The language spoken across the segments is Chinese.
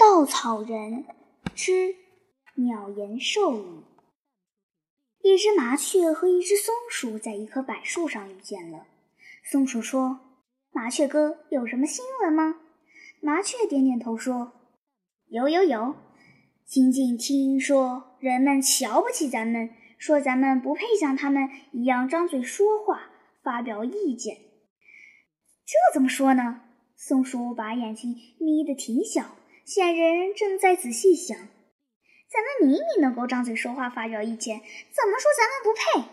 稻草人之鸟言兽语。一只麻雀和一只松鼠在一棵柏树上遇见了。松鼠说：“麻雀哥，有什么新闻吗？”麻雀点点头说：“有有有，仅仅听说人们瞧不起咱们，说咱们不配像他们一样张嘴说话、发表意见。这怎么说呢？”松鼠把眼睛眯得挺小。显然正在仔细想，咱们明明能够张嘴说话、发表意见，怎么说咱们不配？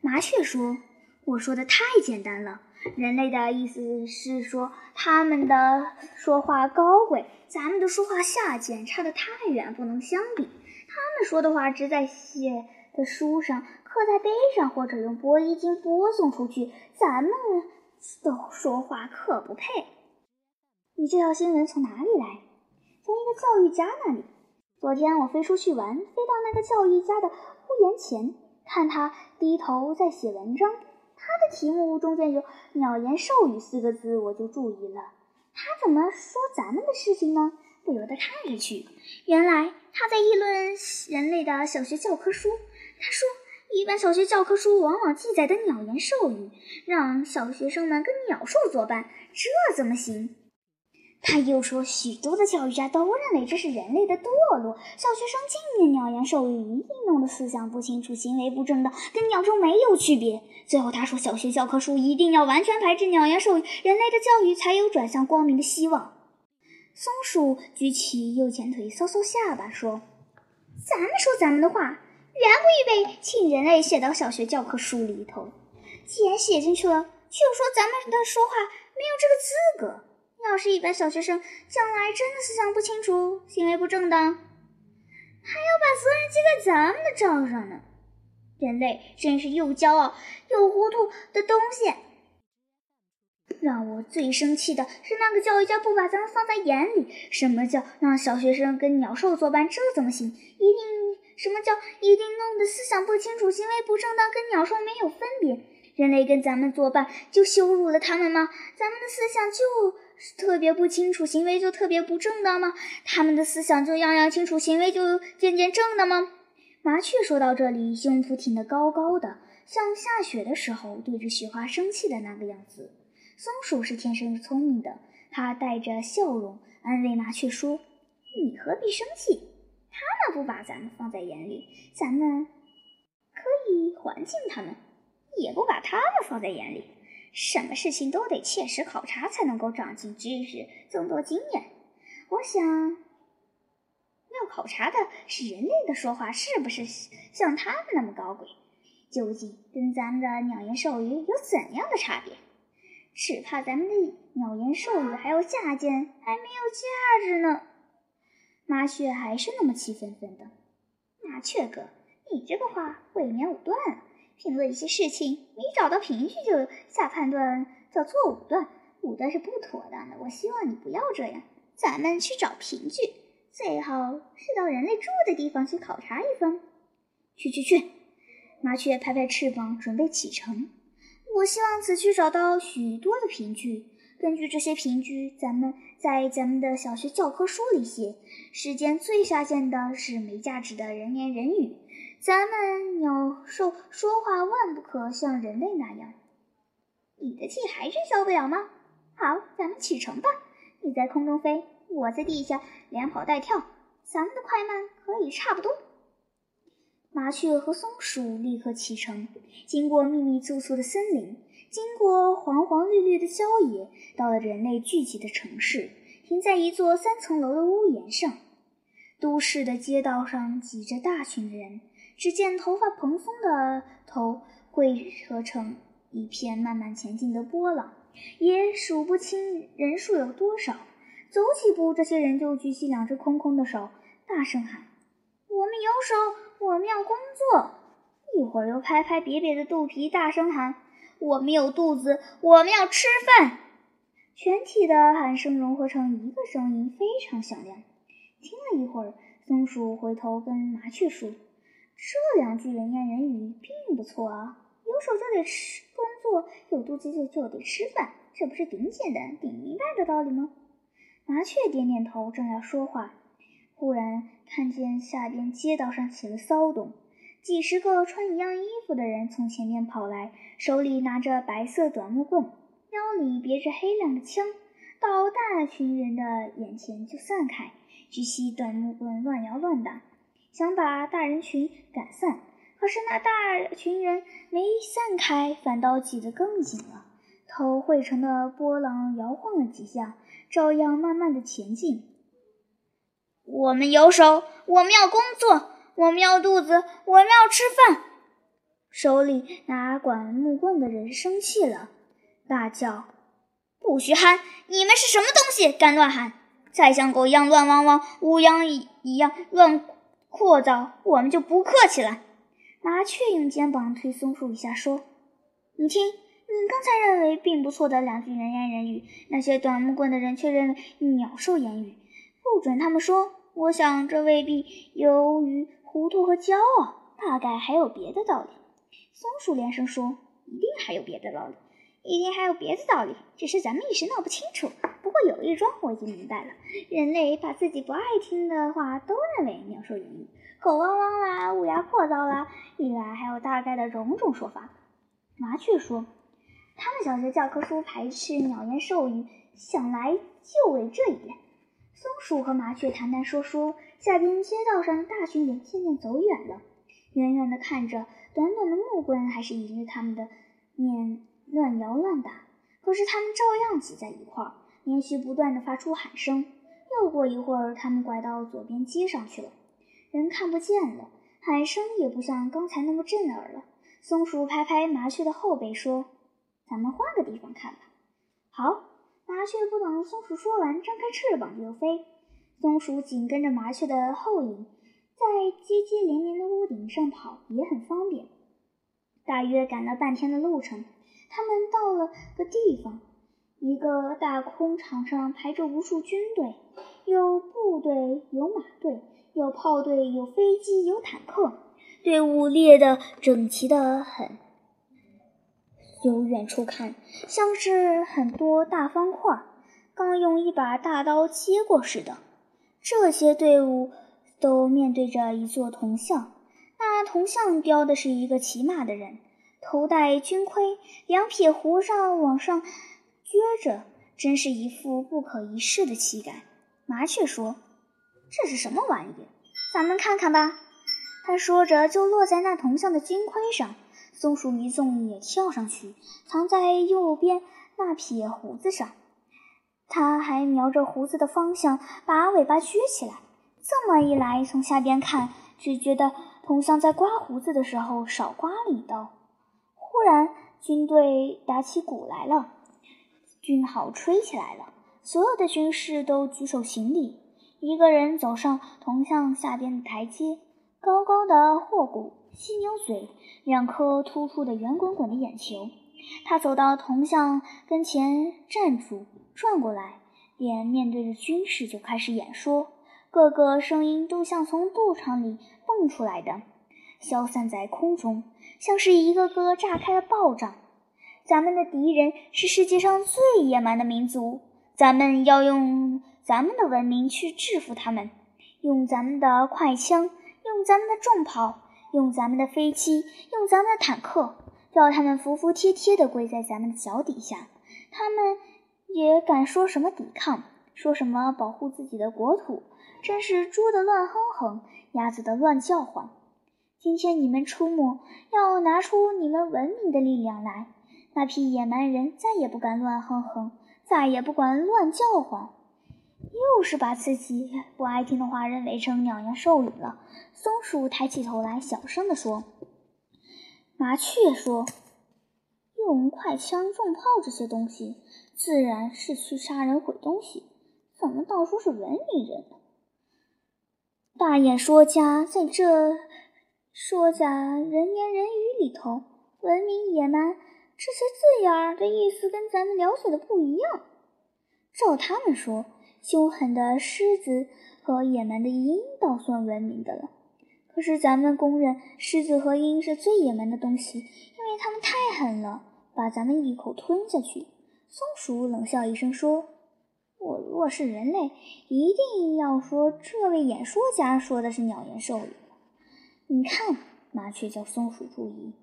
麻雀说：“我说的太简单了，人类的意思是说他们的说话高贵，咱们的说话下贱，差得太远，不能相比。他们说的话只在写的书上，刻在碑上，或者用播音机播送出去，咱们的说话可不配。你这条新闻从哪里来？”从一个教育家那里。昨天我飞出去玩，飞到那个教育家的屋檐前，看他低头在写文章。他的题目中间有“鸟言兽语”四个字，我就注意了。他怎么说咱们的事情呢？不由得看着去。原来他在议论人类的小学教科书。他说，一般小学教科书往往记载的鸟言兽语，让小学生们跟鸟兽作伴，这怎么行？他又说，许多的教育家都认为这是人类的堕落。小学生尽念鸟言兽语，一定弄得思想不清楚，行为不正当，跟鸟兽没有区别。最后他说，小学教科书一定要完全排斥鸟言兽语，人类的教育才有转向光明的希望。松鼠举起右前腿，搔搔下巴说：“咱们说咱们的话，原不预备请人类写到小学教科书里头。既然写进去了，就说咱们的说话没有这个资格。”要是一般小学生将来真的思想不清楚，行为不正当，还要把责任记在咱们的账上呢。人类真是又骄傲又糊涂的东西。让我最生气的是那个教育家不把咱们放在眼里。什么叫让小学生跟鸟兽作伴？这怎么行？一定什么叫一定弄得思想不清楚，行为不正当，跟鸟兽没有分别？人类跟咱们作伴就羞辱了他们吗？咱们的思想就？特别不清楚，行为就特别不正当吗？他们的思想就样样清楚，行为就渐渐正的吗？麻雀说到这里，胸脯挺得高高的，像下雪的时候对着雪花生气的那个样子。松鼠是天生聪明的，它带着笑容安慰麻雀说：“你何必生气？他们不把咱们放在眼里，咱们可以环境他们；也不把他们放在眼里。”什么事情都得切实考察，才能够长进知识、增多经验。我想要考察的是人类的说话是不是像他们那么高贵，究竟跟咱们的鸟言兽语有怎样的差别？只怕咱们的鸟言兽语还有下贱，还没有价值呢。麻雀还是那么气愤愤的。麻雀哥，你这个话未免武断了。评论一些事情，没找到凭据就下判断，叫做武断。武断是不妥当的。我希望你不要这样。咱们去找凭据，最好是到人类住的地方去考察一番。去去去！麻雀拍拍翅膀，准备启程。我希望此去找到许多的凭据。根据这些凭据，咱们在咱们的小学教科书里写：世间最下贱的是没价值的人言人语。咱们鸟兽说话万不可像人类那样。你的气还是消不了吗？好，咱们启程吧。你在空中飞，我在地下连跑带跳，咱们的快慢可以差不多。麻雀和松鼠立刻启程，经过密密簇簇的森林，经过黄黄绿绿的郊野，到了人类聚集的城市，停在一座三层楼的屋檐上。都市的街道上挤着大群人。只见头发蓬松的头汇合成一片慢慢前进的波浪，也数不清人数有多少。走几步，这些人就举起两只空空的手，大声喊：“我们有手，我们要工作。”一会儿又拍拍瘪瘪的肚皮，大声喊：“我们有肚子，我们要吃饭。”全体的喊声融合成一个声音，非常响亮。听了一会儿，松鼠回头跟麻雀说。这两句人言人语并不错啊，有手就得吃工作，有肚子就就得吃饭，这不是顶简单、顶明白的道理吗？麻雀点点头，正要说话，忽然看见下边街道上起了骚动，几十个穿一样衣服的人从前面跑来，手里拿着白色短木棍，腰里别着黑亮的枪，到大群人的眼前就散开，举起短木棍乱摇乱打，想把大人群赶散。可是那大群人没散开，反倒挤得更紧了。头汇成的波浪摇晃了几下，照样慢慢的前进。我们有手，我们要工作，我们要肚子，我们要吃饭。手里拿管木棍的人生气了，大叫：“不许喊！你们是什么东西，敢乱喊？再像狗一样乱汪汪，乌泱一样乱扩噪，我们就不客气了。”麻雀用肩膀推松树一下，说：“你听，你刚才认为并不错的两句人言人语，那些短木棍的人却认为鸟兽言语，不准他们说。我想这未必由于糊涂和骄傲，大概还有别的道理。”松鼠连声说：“一定还有别的道理，一定还有别的道理，只是咱们一时闹不清楚。不过有一桩我已经明白了：人类把自己不爱听的话都认为鸟兽语。”狗汪汪啦，乌鸦破噪啦，一来还有大概的种种说法。麻雀说：“他们小学教科书排斥鸟言兽语，想来就为这一点。”松鼠和麻雀谈谈说说，下边街道上大群人渐渐走远了，远远的看着，短短的木棍还是迎着他们的面乱摇乱打。可是他们照样挤在一块儿，连续不断的发出喊声。又过一会儿，他们拐到左边街上去了。人看不见了，喊声也不像刚才那么震耳了。松鼠拍拍麻雀的后背说：“咱们换个地方看吧。”好，麻雀不等松鼠说完，张开翅膀就飞。松鼠紧跟着麻雀的后影，在接接连连的屋顶上跑也很方便。大约赶了半天的路程，他们到了个地方，一个大空场上排着无数军队，有部队，有马队。有炮队，有飞机，有坦克，队伍列得整齐得很。由远处看，像是很多大方块，刚用一把大刀切过似的。这些队伍都面对着一座铜像，那铜像雕的是一个骑马的人，头戴军盔，两撇胡上往上撅着，真是一副不可一世的气概。麻雀说。这是什么玩意？咱们看看吧。他说着，就落在那铜像的金盔上。松鼠一纵也跳上去，藏在右边那撇胡子上。他还瞄着胡子的方向，把尾巴撅起来。这么一来，从下边看，只觉得铜像在刮胡子的时候少刮了一刀。突然，军队打起鼓来了，军号吹起来了，所有的军士都举手行礼。一个人走上铜像下边的台阶，高高的霍骨，犀牛嘴，两颗突出的圆滚滚的眼球。他走到铜像跟前站住，转过来，脸面对着军士就开始演说，个个声音都像从肚肠里蹦出来的，消散在空中，像是一个个炸开的爆仗。咱们的敌人是世界上最野蛮的民族，咱们要用。咱们的文明去制服他们，用咱们的快枪，用咱们的重炮，用咱们的飞机，用咱们的坦克，要他们服服帖帖地跪在咱们的脚底下。他们也敢说什么抵抗，说什么保护自己的国土？真是猪的乱哼哼，鸭子的乱叫唤。今天你们出没，要拿出你们文明的力量来。那批野蛮人再也不敢乱哼哼，再也不敢乱叫唤。又是把自己不爱听的话认为成鸟言兽语了。松鼠抬起头来，小声地说：“麻雀说，用快枪、重炮这些东西，自然是去杀人毁东西。怎么倒说是文明人呢？”大演说家在这说家人言人语里头，文明野蛮这些字眼儿的意思跟咱们了解的不一样。照他们说。凶狠的狮子和野蛮的鹰倒算文明的了，可是咱们公认狮子和鹰是最野蛮的东西，因为它们太狠了，把咱们一口吞下去。松鼠冷笑一声说：“我如果是人类，一定要说这位演说家说的是鸟言兽语。你看，麻雀叫松鼠注意，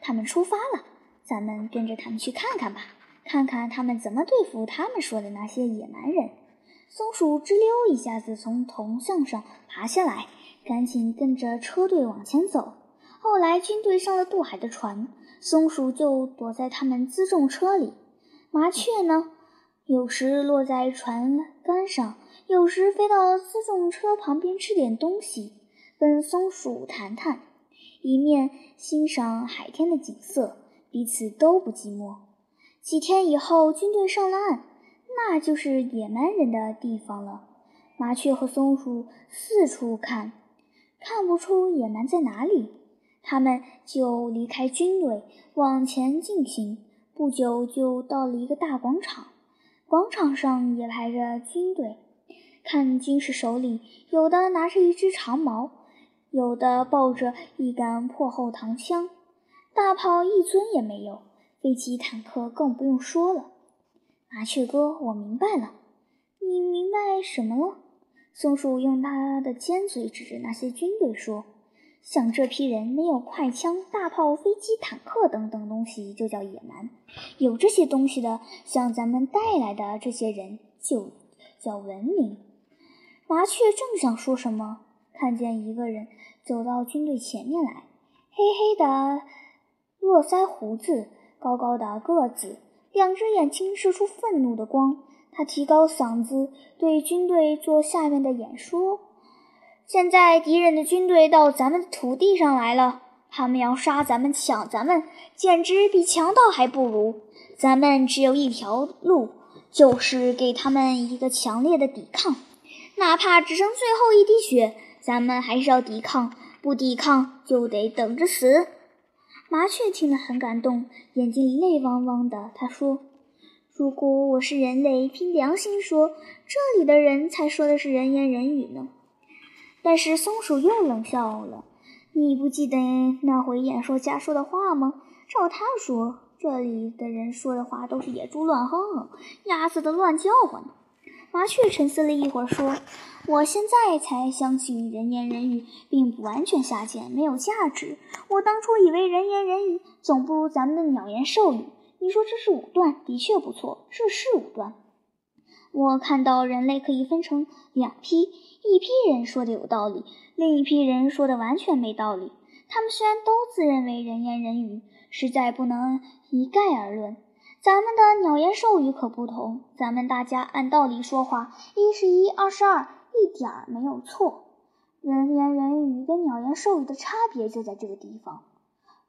他们出发了，咱们跟着他们去看看吧，看看他们怎么对付他们说的那些野蛮人。松鼠吱溜一下子从铜像上爬下来，赶紧跟着车队往前走。后来军队上了渡海的船，松鼠就躲在他们辎重车里。麻雀呢？有时落在船杆上，有时飞到辎重车旁边吃点东西，跟松鼠谈谈，一面欣赏海天的景色，彼此都不寂寞。几天以后，军队上了岸，那就是野蛮人的地方了。麻雀和松鼠四处看，看不出野蛮在哪里，他们就离开军队，往前进行。不久就到了一个大广场。广场上也排着军队，看军士手里有的拿着一支长矛，有的抱着一杆破后膛枪，大炮一尊也没有，飞机坦克更不用说了。麻雀哥，我明白了，你明白什么了？松鼠用它的尖嘴指着那些军队说。像这批人没有快枪、大炮、飞机、坦克等等东西，就叫野蛮；有这些东西的，像咱们带来的这些人，就叫文明。麻雀正想说什么，看见一个人走到军队前面来，黑黑的络腮胡子，高高的个子，两只眼睛射出愤怒的光。他提高嗓子对军队做下面的演说。现在敌人的军队到咱们的土地上来了，他们要杀咱们、抢咱们，简直比强盗还不如。咱们只有一条路，就是给他们一个强烈的抵抗，哪怕只剩最后一滴血，咱们还是要抵抗。不抵抗就得等着死。麻雀听了很感动，眼睛泪汪汪的。他说：“如果我是人类，凭良心说，这里的人才说的是人言人语呢。”但是松鼠又冷笑了。你不记得那回演说家说的话吗？照他说，这里的人说的话都是野猪乱哼哼，鸭子的乱叫唤呢。麻雀沉思了一会儿，说：“我现在才相信人言人语并不完全下贱，没有价值。我当初以为人言人语总不如咱们的鸟言兽语。你说这是武断，的确不错，这是武断。我看到人类可以分成两批。”一批人说的有道理，另一批人说的完全没道理。他们虽然都自认为人言人语，实在不能一概而论。咱们的鸟言兽语可不同，咱们大家按道理说话，一是一，二是二，一点儿没有错。人言人语跟鸟言兽语的差别就在这个地方。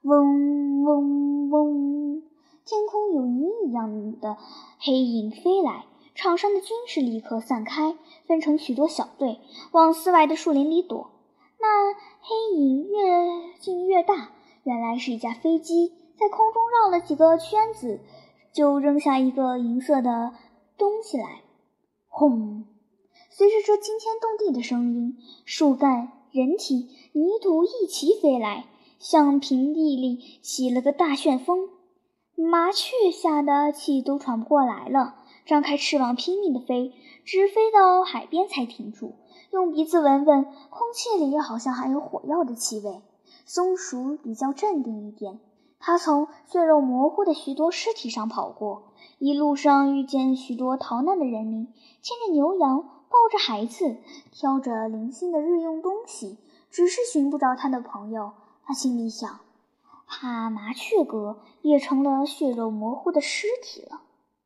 嗡嗡嗡，天空有云一样的黑影飞来。场上的军士立刻散开，分成许多小队，往寺外的树林里躲。那黑影越近越大，原来是一架飞机，在空中绕了几个圈子，就扔下一个银色的东西来。轰！随着这惊天动地的声音，树干、人体、泥土一齐飞来，向平地里起了个大旋风。麻雀吓得气都喘不过来了。张开翅膀拼命地飞，直飞到海边才停住。用鼻子闻闻，空气里好像还有火药的气味。松鼠比较镇定一点，他从血肉模糊的许多尸体上跑过，一路上遇见许多逃难的人民，牵着牛羊，抱着孩子，挑着零星的日用东西，只是寻不着他的朋友。他心里想：怕麻雀哥也成了血肉模糊的尸体了。